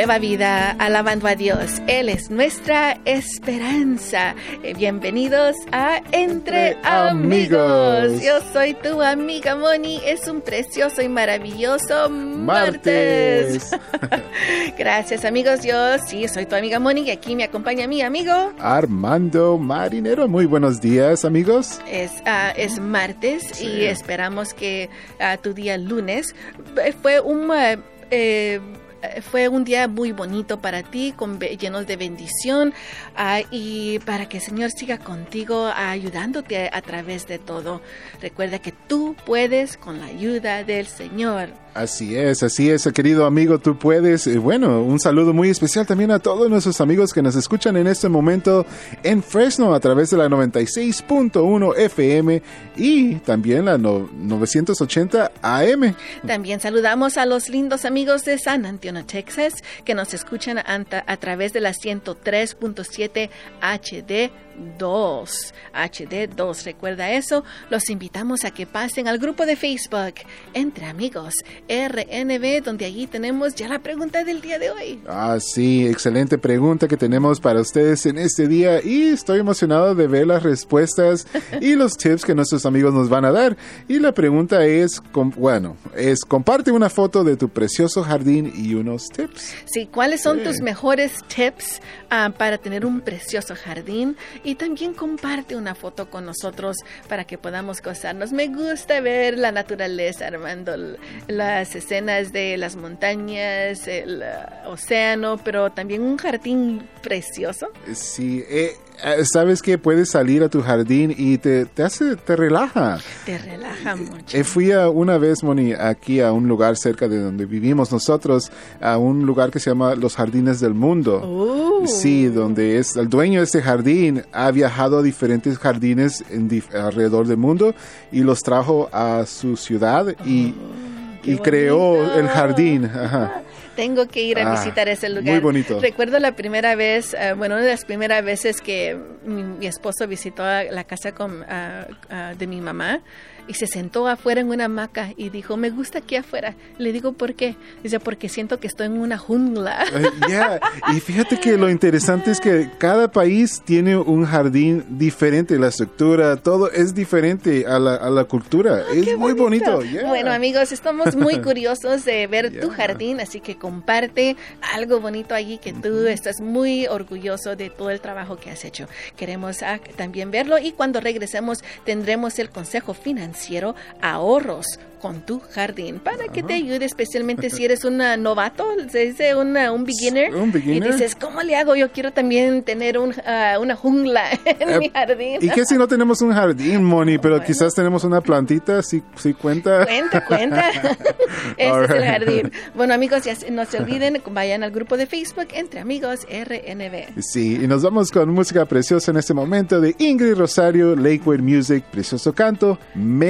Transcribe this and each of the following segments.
nueva vida, alabando a Dios. Él es nuestra esperanza. Eh, bienvenidos a Entre, amigos. Yo soy tu amiga Moni. Es un precioso y maravilloso martes. Gracias amigos. Yo sí soy tu amiga Moni y aquí me acompaña mi amigo Armando Marinero. Muy buenos días amigos. Es, ah, es martes y esperamos que uh, tu día lunes eh, fue un... Uh, eh, fue un día muy bonito para ti, con, llenos de bendición uh, y para que el Señor siga contigo, ayudándote a, a través de todo. Recuerda que tú puedes con la ayuda del Señor. Así es, así es, querido amigo, tú puedes. Eh, bueno, un saludo muy especial también a todos nuestros amigos que nos escuchan en este momento en Fresno a través de la 96.1 FM y también la no, 980 AM. También saludamos a los lindos amigos de San Antonio, Texas, que nos escuchan a través de la 103.7 HD 2, HD2, recuerda eso. Los invitamos a que pasen al grupo de Facebook Entre Amigos RNB, donde allí tenemos ya la pregunta del día de hoy. Ah, sí, excelente pregunta que tenemos para ustedes en este día y estoy emocionado de ver las respuestas y los tips que nuestros amigos nos van a dar. Y la pregunta es, bueno, es comparte una foto de tu precioso jardín y unos tips. Sí, ¿cuáles son sí. tus mejores tips uh, para tener un precioso jardín? y también comparte una foto con nosotros para que podamos gozarnos. Me gusta ver la naturaleza, Armando, las escenas de las montañas, el uh, océano, pero también un jardín precioso. Sí, eh, sabes que puedes salir a tu jardín y te, te hace, te relaja. Te relaja mucho. Eh, fui a una vez, Moni, aquí a un lugar cerca de donde vivimos nosotros, a un lugar que se llama Los Jardines del Mundo. Uh. Sí, donde es el dueño de este jardín ha viajado a diferentes jardines en dif alrededor del mundo y los trajo a su ciudad y, oh, y creó el jardín. Ajá. Tengo que ir a Ah, visitar ese lugar. muy bonito. Recuerdo la primera vez, uh, bueno, una de las primeras veces que mi, mi esposo visitó la casa con, uh, uh, de mi mamá y se sentó afuera en una hamaca y dijo, me gusta aquí afuera. Le digo, ¿por qué? Dice, porque siento que estoy en una jungla. Uh, yeah. Y fíjate que lo interesante es que cada país tiene un jardín diferente, la estructura, todo es diferente a la, a la cultura. Ah, es muy bonito. yeah. Bueno, amigos, estamos muy curiosos de ver tu jardín, así que comparte algo bonito allí que tú estás muy orgulloso de todo el trabajo que has hecho. Queremos ah, también verlo y cuando regresemos tendremos el consejo financiero ahorros con tu jardín para que te ayude especialmente si eres un novato, se dice una, un beginner Un beginner. y dices, ¿cómo le hago? Yo quiero también tener un, ah, una jungla en Eh, mi jardín. ¿Y qué si no tenemos un jardín, Moni? Pero Bueno. quizás tenemos una plantita, si, si cuenta. Cuenta, cuenta. este All es el right. jardín. Bueno, amigos, ya no se olviden, vayan al grupo de Facebook Entre Amigos RNB. Sí, y nos vamos con música preciosa en este momento de Ingrid Rosario, Lakewood Music, precioso canto, Me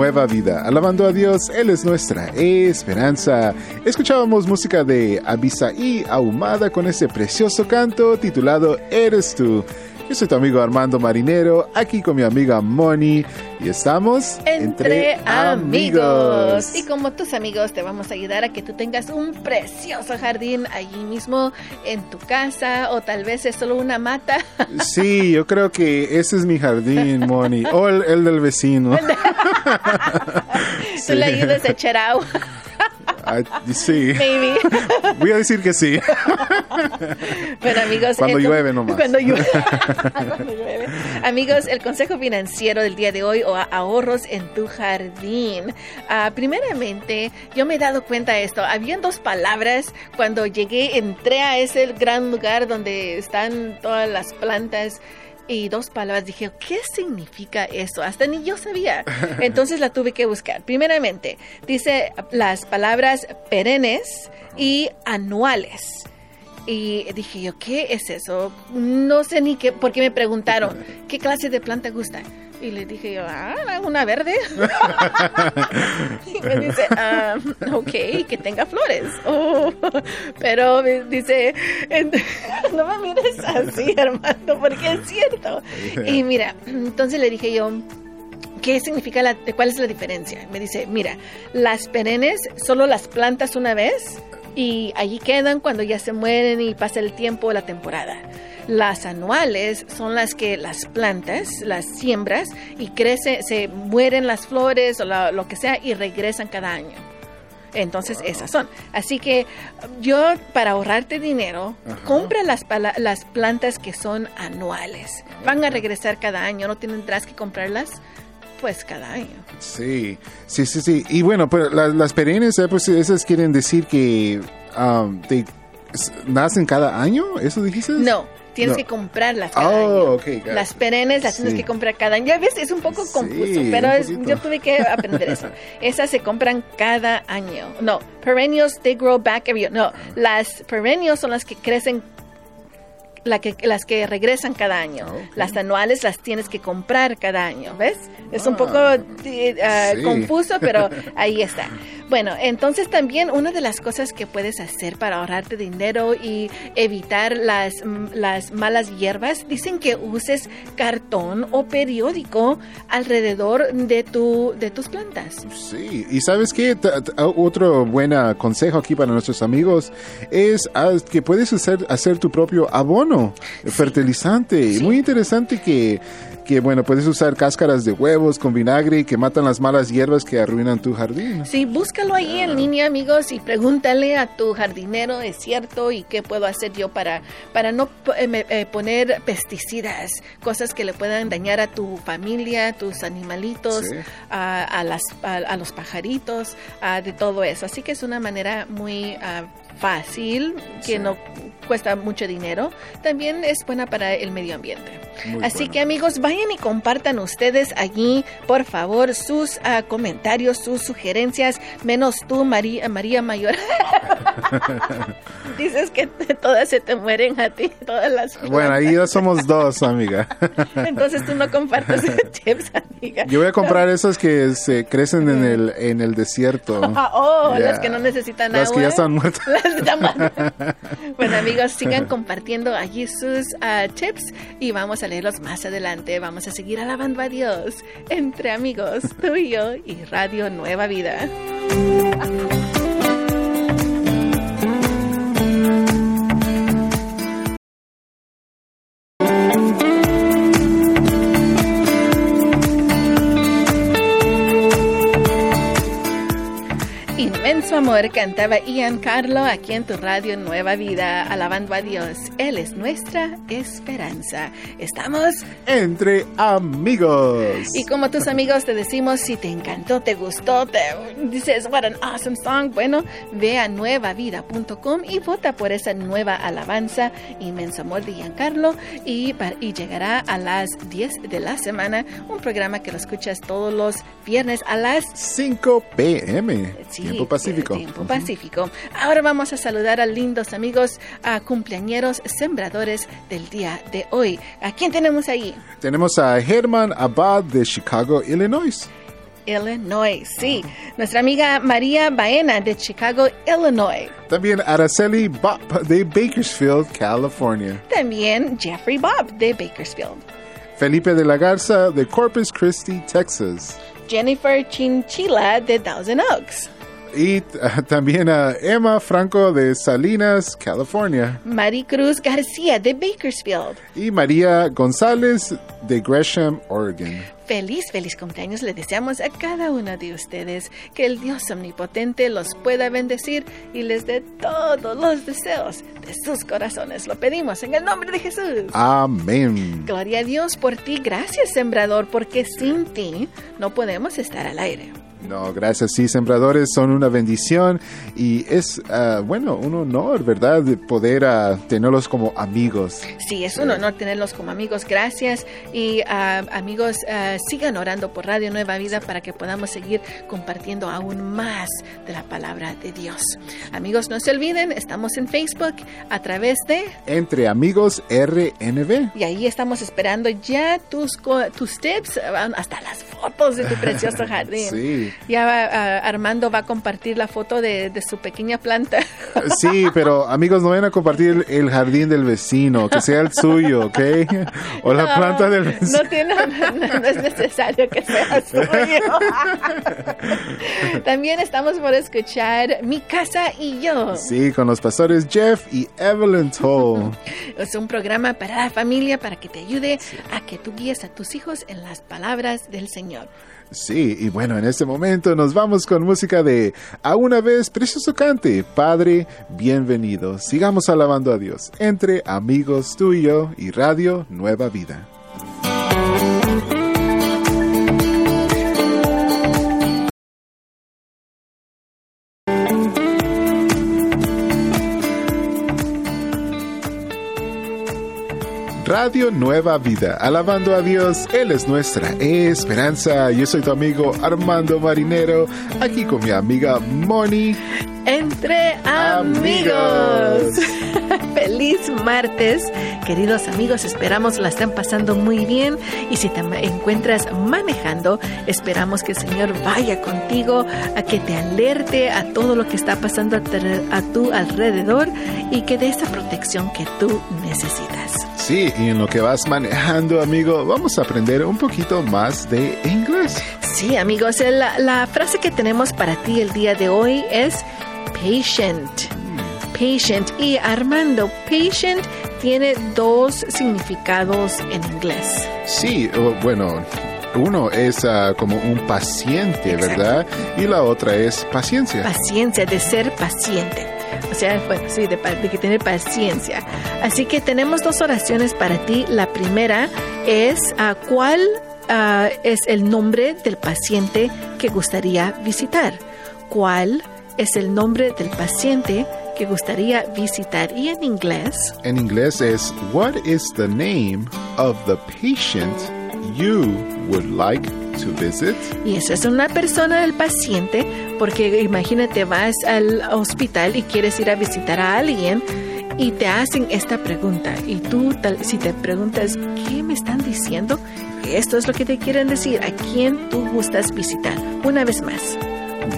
Nueva Vida. Alabando a Dios, Él es nuestra esperanza. Escuchábamos música de Abisaí Ahumada con ese precioso canto titulado Eres tú. Yo soy tu amigo Armando Marinero, aquí con mi amiga Moni, y estamos Entre, amigos. Y como tus amigos te vamos a ayudar a que tú tengas un precioso jardín allí mismo en tu casa o tal vez es solo una mata. Sí, yo creo que ese es mi jardín, Moni, o el, el del vecino. Tú le ayudas a echar agua, sí, maybe. voy a decir que sí. Bueno, amigos. Cuando el- llueve nomás. Cuando llueve. Cuando llueve. Amigos, el consejo financiero del día de hoy o a- ahorros en tu jardín. Ah, primeramente, yo me he dado cuenta de esto. Habían dos palabras cuando llegué, entré a ese gran lugar donde están todas las plantas. Y dos palabras dije, ¿qué significa eso? Hasta ni yo sabía. Entonces la tuve que buscar. Primeramente, dice las palabras perennes y anuales. Y dije yo, ¿qué es eso? No sé ni qué, porque me preguntaron, ¿qué clase de planta gusta? Y le dije yo, ah, una verde. y me dice, ah, ok, que tenga flores. Oh, pero me dice, no me mires así, hermano, porque es cierto. Y mira, entonces le dije yo, ¿Qué significa la, cuál es la diferencia? Me dice, mira, las perennes solo las plantas una vez y allí quedan cuando ya se mueren y pasa el tiempo o la temporada. Las anuales son las que las plantas, las siembras y crece, se mueren las flores o lo que sea y regresan cada año. Entonces esas son. Así que yo para ahorrarte dinero, compra las, las plantas que son anuales. Van a regresar cada año, no tendrás que comprarlas pues cada año. Sí, sí, sí, sí. Y bueno, pero las perennes, eh, pues esas quieren decir que um, nacen cada año, ¿eso dijiste? No, tienes que comprarlas cada oh, año. las perennes las tienes que comprar cada año. Ya ves, es un poco confuso, pero yo tuve que aprender eso. Esas se compran cada año. No, perennials, they grow back every year. No, las perennials son las que crecen la que, las que regresan cada año. Ah, las anuales las tienes que comprar cada año, ¿ves? Es un poco ah. Ah, confuso, pero ahí está. Bueno, entonces también una de las cosas que puedes hacer para ahorrarte dinero y evitar las, las malas hierbas, dicen que uses cartón o periódico alrededor de, tu, de tus plantas. Sí, y sabes qué, otro buen consejo aquí para nuestros amigos es que puedes hacer, hacer tu propio fertilizante. Muy interesante que que bueno, puedes usar cáscaras de huevos con vinagre que matan las malas hierbas que arruinan tu jardín. Sí, búscalo ahí en línea, amigos, y pregúntale a tu jardinero, ¿es cierto? ¿Y qué puedo hacer yo para, para no eh, eh, poner pesticidas, cosas que le puedan dañar a tu familia, a tus animalitos, a, las, a, los pajaritos, de todo eso? Así que es una manera muy ah, fácil, que no cuesta mucho dinero, también es buena para el medio ambiente. Así que amigos, vayan y compartan ustedes allí, por favor, sus uh, comentarios, sus sugerencias, menos tú, María, María Mayor. Dices que todas se te mueren a ti, todas las plantas. Bueno, ahí ya somos dos, amiga. Entonces tú no compartes tips, amiga. Yo voy a comprar esas que se crecen en el, en el desierto. oh, las que no necesitan agua. Las que ya están muertas. bueno, amigos, sigan compartiendo allí sus uh, tips y vamos a leerlos más adelante. Vamos a seguir alabando a Dios entre amigos, tú y yo y Radio Nueva Vida. Su amor cantaba Ian Carlo aquí en tu radio Nueva Vida, alabando a Dios. Él es nuestra esperanza. Estamos entre amigos. Y como tus amigos te decimos, si te encantó, te gustó, te dices, what an awesome song, bueno, ve a nuevavida.com y vota por esa nueva alabanza, inmenso amor de Ian Carlo, y, y llegará a las 10 de la semana, un programa que lo escuchas todos los viernes a las 5 pm, tiempo pacífico. Tiempo Pacífico. Ahora vamos a saludar a lindos amigos, a cumpleañeros sembradores del día de hoy. ¿A quién tenemos ahí? Tenemos a Herman Abad de Chicago, Illinois. Illinois, sí. Nuestra amiga María Baena de Chicago, Illinois. También Araceli Bob de Bakersfield, California. También Jeffrey Bob de Bakersfield. Felipe de la Garza de Corpus Christi, Texas. Jennifer Chinchilla de Thousand Oaks. Y también a Emma Franco de Salinas, California. Maricruz García de Bakersfield. Y María González de Gresham, Oregon. Feliz, feliz cumpleaños le deseamos a cada uno de ustedes. Que el Dios omnipotente los pueda bendecir y les dé todos los deseos de sus corazones. Lo pedimos en el nombre de Jesús. Amén. Gloria a Dios por ti. Gracias, sembrador, porque sin ti no podemos estar al aire. No, gracias. Sí, sembradores son una bendición y es, ah, bueno, un honor, ¿verdad? De poder ah, tenerlos como amigos. Sí, es un honor tenerlos como amigos. Gracias. Y ah, amigos, sigan orando por Radio Nueva Vida para que podamos seguir compartiendo aún más de la palabra de Dios. Amigos, no se olviden, estamos en Facebook a través de... Entre Amigos RNB. Y ahí estamos esperando ya tus, tus tips, hasta las fotos de tu precioso jardín. Sí. Ya Armando va a compartir la foto de, su pequeña planta. Sí, pero amigos, no vayan a compartir el jardín del vecino, que sea el suyo, ¿ok? O la planta del vecino. No, tiene, no, es necesario que sea suyo. También estamos por escuchar Mi casa y yo. Sí, con los pastores Jeff y Evelyn Toll. Es un programa para la familia para que te ayude a que tú guíes a tus hijos en las palabras del Señor. Sí, y bueno, en este momento nos vamos con música de A una vez Precioso Cante. Padre, bienvenido. Sigamos alabando a Dios entre amigos tú y yo y Radio Nueva Vida. Radio Nueva Vida, alabando a Dios, Él es nuestra esperanza. Yo soy tu amigo Armando Marinero, aquí con mi amiga Moni. Entre amigos. Feliz martes, queridos amigos. Esperamos la estén pasando muy bien y si te encuentras manejando, esperamos que el Señor vaya contigo a que te alerte a todo lo que está pasando a, a tu alrededor y que dé esa protección que tú necesitas. Sí, y en lo que vas manejando, amigo, vamos a aprender un poquito más de inglés. Sí, amigos, la, la frase que tenemos para ti el día de hoy es patient. Patient. Y Armando, patient tiene dos significados en inglés. Sí, bueno, uno es ah, como un paciente, ¿verdad? Y la otra es paciencia. Paciencia, de ser paciente. O sea, bueno, sí, de, que tener paciencia. Así que tenemos dos oraciones para ti. La primera es, uh, ¿cuál uh, es el nombre del paciente que gustaría visitar? ¿Cuál es el nombre del paciente que gustaría visitar? Y en inglés. En inglés es, What is the name of the patient you would like to visit? Y esa es una persona del paciente, porque imagínate, vas al hospital y quieres ir a visitar a alguien y te hacen esta pregunta. Y tú, si te preguntas, ¿qué me están diciendo? Esto es lo que te quieren decir. ¿A quién tú gustas visitar? Una vez más.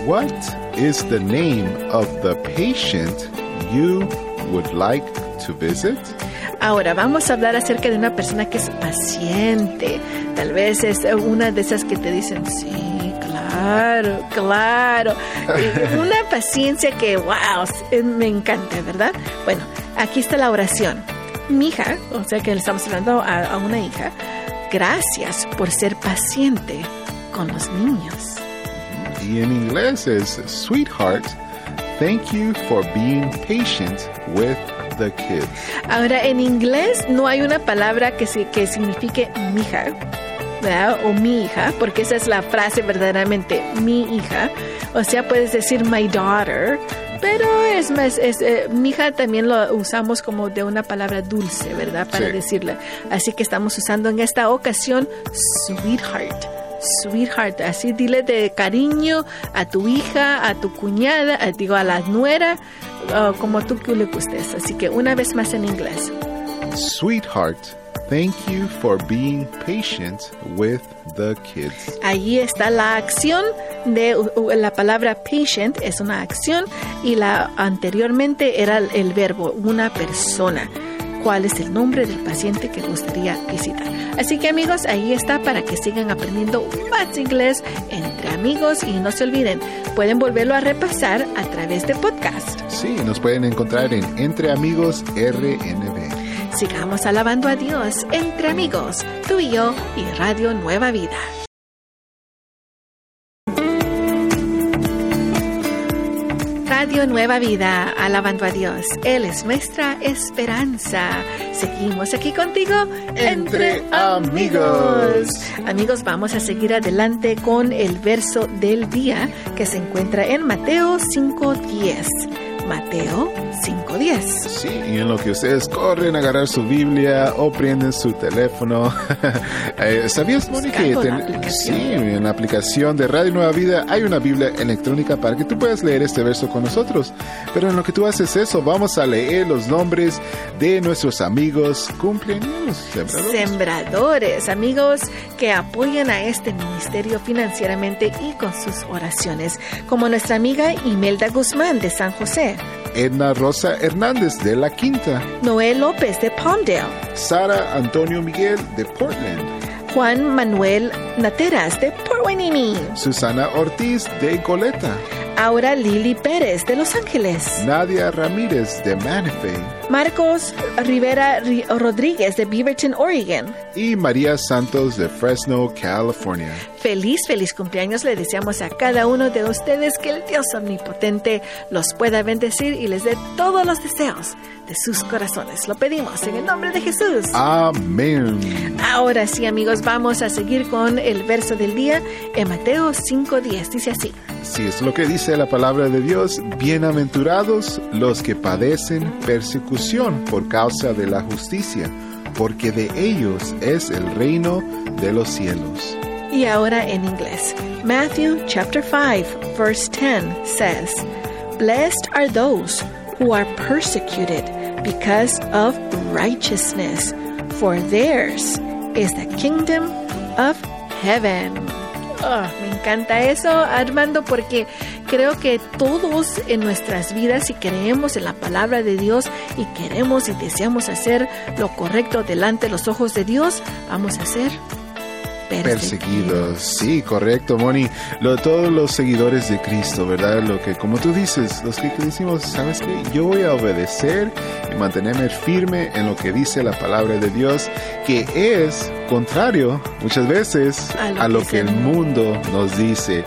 What is the name of the patient you would like to visit? Ahora vamos a hablar acerca de una persona que es paciente. Tal vez es una de esas que te dicen, sí, claro, claro. una paciencia que, wow, me encanta, ¿verdad? Bueno, aquí está la oración. Mi hija, o sea que le estamos hablando a, a una hija, gracias por ser paciente con los niños. Y en inglés es, sweetheart, thank you for being patient with Ahora, en inglés no hay una palabra que, que signifique mija. ¿verdad? o mi hija, porque esa es la frase verdaderamente mi hija. O sea, puedes decir my daughter, pero es más, es, eh, mi hija también lo usamos como de una palabra dulce, ¿verdad? Para decirle. Así que estamos usando en esta ocasión sweetheart. Sweetheart, así dile de cariño a tu hija, a tu cuñada, digo a la nuera, uh, como tú que le gustes. Así que una vez más en inglés. Sweetheart, thank you for being patient with the kids. Allí está la acción de la palabra patient es una acción y la anteriormente era el verbo una persona cuál es el nombre del paciente que gustaría visitar. Así que amigos, ahí está para que sigan aprendiendo más inglés entre amigos y no se olviden, pueden volverlo a repasar a través de podcast. Sí, nos pueden encontrar en Entre Amigos RNB. Sigamos alabando a Dios entre amigos, tú y yo y Radio Nueva Vida. Radio Nueva Vida, alabando a Dios. Él es nuestra esperanza. Seguimos aquí contigo entre, amigos. Amigos, vamos a seguir adelante con el verso del día que se encuentra en Mateo 5.10. Mateo 5.10. Sí, y en lo que ustedes corren a agarrar su Biblia o prenden su teléfono. Eh, ¿Sabías, Mónica? sí, en la aplicación de Radio Nueva Vida hay una Biblia electrónica para que tú puedas leer este verso con nosotros? Pero en lo que tú haces eso, vamos a leer los nombres de nuestros amigos cumpleaños. Sembradores. sembradores, amigos que apoyan a este ministerio financieramente y con sus oraciones, como nuestra amiga Imelda Guzmán de San José. Edna Rosa Hernández de La Quinta, Noel López de Palmdale, Sara Antonio Miguel de Portland, Juan Manuel Nateras de Port Hueneme, Susana Ortiz de Goleta, Aura Lili Pérez de Los Ángeles, Nadia Ramírez de Manifay, Marcos Rivera Rodríguez de Beaverton, Oregon, y María Santos de Fresno, California. Feliz, feliz cumpleaños le deseamos a cada uno de ustedes que el Dios omnipotente los pueda bendecir y les dé todos los deseos de sus corazones. Lo pedimos en el nombre de Jesús. Amén. Ahora sí, amigos, vamos a seguir con el verso del día en Mateo 5:10. Dice así. Si es lo que dice la palabra de Dios, bienaventurados los que padecen persecución por causa de la justicia, porque de ellos es el reino de los cielos. Y ahora en inglés. Matthew chapter 5 verse 10 says, Blessed are those who are persecuted because of righteousness, for theirs is the kingdom of heaven. Oh, me encanta eso, Armando, porque creo que todos en nuestras vidas, si creemos en la palabra de Dios y queremos y deseamos hacer lo correcto delante de los ojos de Dios, vamos a hacer perseguidos. Sí, correcto, Moni. Lo, todos los seguidores de Cristo, ¿verdad? Lo que, como tú dices, los que decimos, ¿sabes qué? Yo voy a obedecer y mantenerme firme en lo que dice la palabra de Dios, que es contrario muchas veces a lo, que, el mundo nos dice.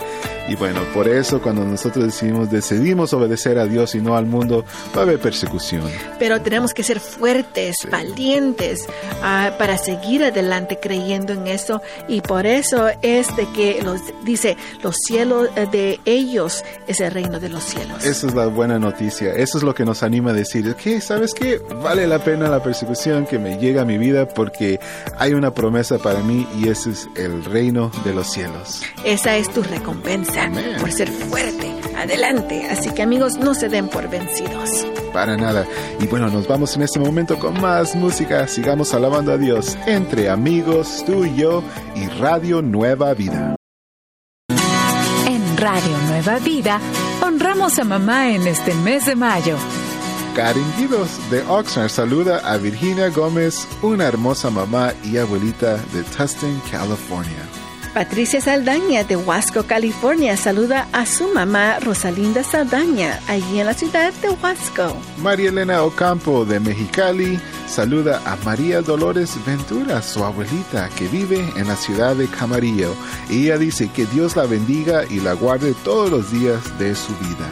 Y bueno, por eso cuando nosotros decidimos, decidimos obedecer a Dios y no al mundo, va a haber persecución. Pero tenemos que ser fuertes, valientes, uh, para seguir adelante creyendo en eso. Y por eso es de que los dice, los cielos eh, de ellos es el reino de los cielos. Esa es la buena noticia. Eso es lo que nos anima a decir, que sabes qué, vale la pena la persecución que me llega a mi vida porque hay una promesa para mí y ese es el reino de los cielos. Esa es tu recompensa por ser fuerte. Adelante. Así que amigos, no se den por vencidos. Para nada. Y bueno, nos vamos en este momento con más música. Sigamos alabando a Dios entre amigos, tú y yo y Radio Nueva Vida. En Radio Nueva Vida, honramos a mamá en este mes de mayo. Karen Guidos de Oxnard saluda a Virginia Gómez, una hermosa mamá y abuelita de Tustin, California. Patricia Saldaña de Huasco, California, saluda a su mamá Rosalinda Saldaña, allí en la ciudad de Huasco. María Elena Ocampo de Mexicali saluda a María Dolores Ventura, su abuelita, que vive en la ciudad de Camarillo. Ella dice que Dios la bendiga y la guarde todos los días de su vida.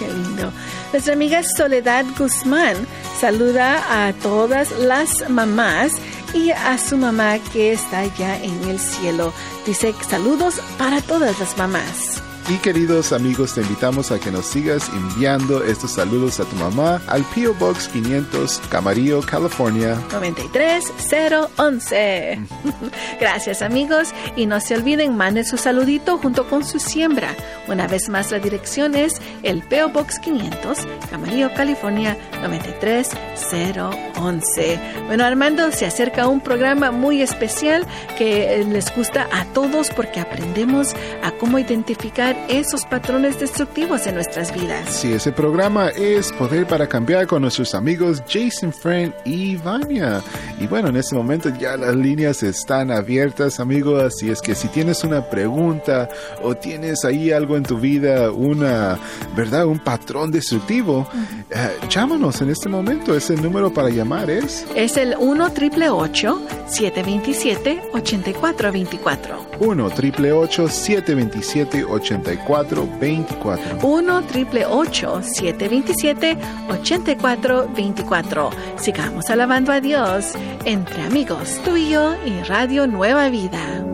Qué lindo. Nuestra amiga Soledad Guzmán saluda a todas las mamás y a su mamá que está ya en el cielo. Dice saludos para todas las mamás. Y queridos amigos, te invitamos a que nos sigas enviando estos saludos a tu mamá al P.O. Box 500, Camarillo, California 93011. Gracias amigos y no se olviden, manden su saludito junto con su siembra. Una vez más la dirección es el P.O. Box 500, Camarillo, California 93011. Bueno Armando, se acerca un programa muy especial que eh, les gusta a todos porque aprendemos a cómo identificar esos patrones destructivos en nuestras vidas. Sí, ese programa es Poder para Cambiar con nuestros amigos Jason Friend y Vania. Y bueno, en este momento ya las líneas están abiertas, amigos, así es que si tienes una pregunta o tienes ahí algo en tu vida, una, ¿verdad? Un patrón destructivo, eh, llámanos en este momento. Ese número para llamar es... Es el 1 triple 727 8424. 1 triple 727 8424 8424. 1 triple 727 8424. Sigamos alabando a Dios entre amigos, tú y yo y Radio Nueva Vida.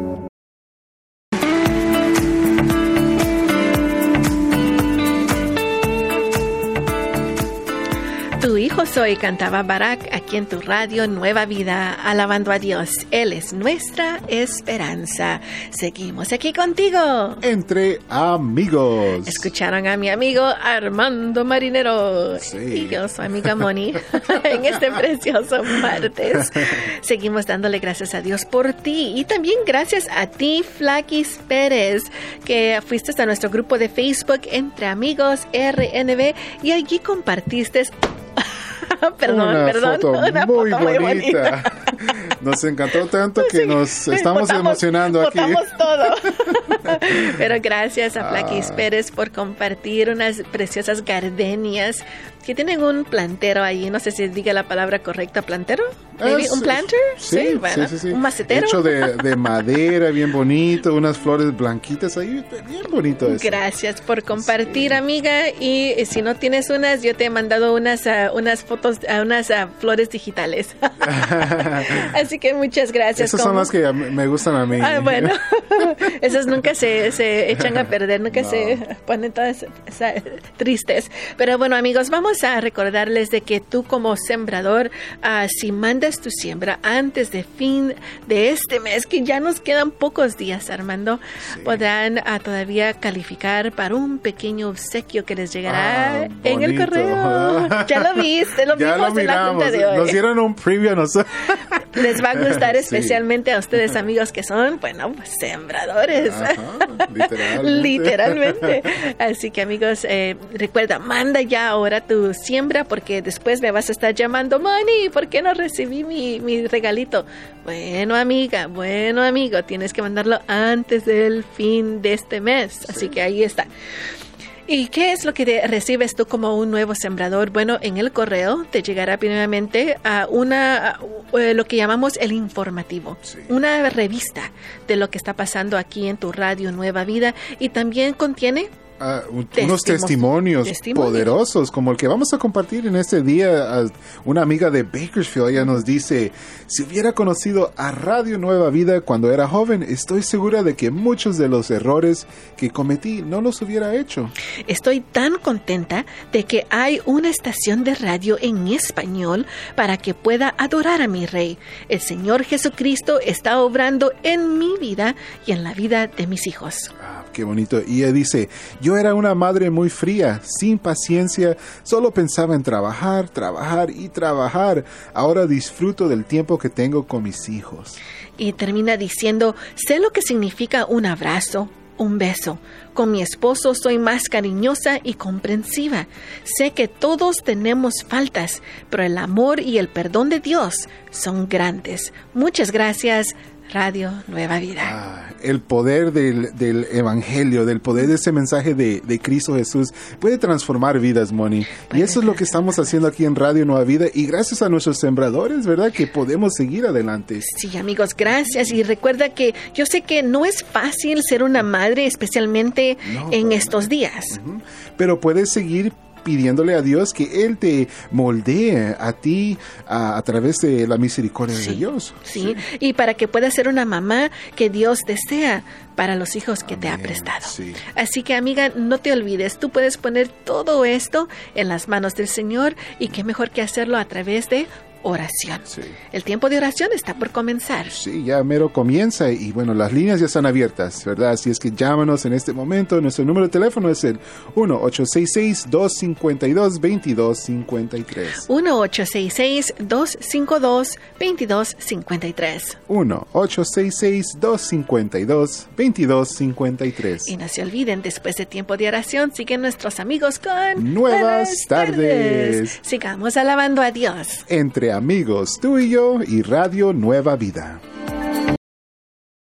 Soy, cantaba Barak aquí en tu radio Nueva Vida, alabando a Dios. Él es nuestra esperanza. Seguimos aquí contigo. Entre amigos. Escucharon a mi amigo Armando Marinero Sí. y yo, su amiga Moni, en este precioso martes. Seguimos dándole gracias a Dios por ti y también gracias a ti, Flaquis Pérez, que fuiste a nuestro grupo de Facebook Entre Amigos RNB y allí compartiste. perdón, una perdón. foto una muy foto bonita. Nos encantó tanto que Sí, nos estamos emocionando aquí. todo. Pero gracias a Flaquis Ah. Pérez por compartir unas preciosas gardenias que tienen un plantero ahí. No sé si diga la palabra correcta, plantero. Es- ¿Un planter? Sí, bueno, sí, sí. Un macetero. Hecho de, de madera, bien bonito, unas flores blanquitas ahí, bien bonito eso. Gracias por compartir, amiga. Y si no tienes unas, yo te he mandado unas, ah, unas fotos, ah, unas ah, flores digitales. Así que muchas gracias. Esas son las que a me gustan a mí. Ah, bueno, esas nunca se, se echan a perder, nunca No. se ponen todas esa- tristes. Pero bueno, amigos, vamos a recordarles de que tú como sembrador, ah, si mandas tu siembra antes de fin de este mes, que ya nos quedan pocos días, Armando, podrán ah, todavía calificar para un pequeño obsequio que les llegará Ah, en el correo. Ya lo viste, lo ya vimos lo en la miramos. junta de hoy. Nos dieron un preview nosotros. Les va a gustar Sí. especialmente a ustedes amigos que son, bueno, pues, sembradores. Ajá, literalmente. Literalmente. Así que amigos, eh, recuerda, manda ya ahora tu siembra porque después me vas a estar llamando, Moni, ¿por qué no recibí mi, mi regalito? Bueno, amiga, bueno, amigo, tienes que mandarlo antes del fin de este mes. Así que ahí está. ¿Y qué es lo que recibes tú como un nuevo sembrador? Bueno, en el correo te llegará primeramente a una a, eh, lo que llamamos el informativo, Sí. una revista de lo que está pasando aquí en tu radio Nueva Vida y también contiene Ah, un- Testimo- unos testimonios, testimonios. poderosos como el que vamos a compartir en este día. Una amiga de Bakersfield, ella nos dice, si hubiera conocido a Radio Nueva Vida cuando era joven, estoy segura de que muchos de los errores que cometí no los hubiera hecho. Estoy tan contenta de que hay una estación de radio en español para que pueda adorar a mi rey. El Señor Jesucristo está obrando en mi vida y en la vida de mis hijos. Ah, qué bonito. Y ella dice, yo era una madre muy fría, sin paciencia, solo pensaba en trabajar, trabajar y trabajar. Ahora disfruto del tiempo que tengo con mis hijos. Y termina diciendo, sé lo que significa un abrazo, un beso. Con mi esposo soy más cariñosa y comprensiva. Sé que todos tenemos faltas, pero el amor y el perdón de Dios son grandes. Muchas gracias, Radio Nueva Vida. El poder del, del Evangelio, del poder de ese mensaje de, de Cristo Jesús puede transformar vidas, Moni. Y eso es lo que estamos haciendo aquí en Radio Nueva Vida. Y gracias a nuestros sembradores, ¿verdad? Que podemos seguir adelante. Sí, amigos, gracias. Y recuerda que yo sé que no es fácil ser una madre, especialmente No, en estos días. Pero puedes seguir pidiéndole a Dios que Él te moldee a ti a, a través de la misericordia de Dios. Sí, y para que puedas ser una mamá que Dios desea para los hijos que te ha prestado. sí. Así que amiga, no te olvides, tú puedes poner todo esto en las manos del Señor y qué mejor que hacerlo a través de oración. Sí. El tiempo de oración está por comenzar. Sí, ya mero comienza y bueno, las líneas ya están abiertas, ¿verdad? Así es que llámanos en este momento. Nuestro número de teléfono es el 1-866-252-2253. 1-866-252-2253. 1-866-252-2253. Y no se olviden, después de tiempo de oración, siguen nuestros amigos con Nuevas Buenas tardes. Sigamos alabando a Dios. Entre amigos, tú y yo y Radio Nueva Vida.